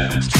Yeah.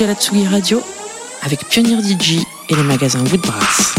Écoutez la Tsugi Radio avec Pionnier DJ et les magasins Woodbrass.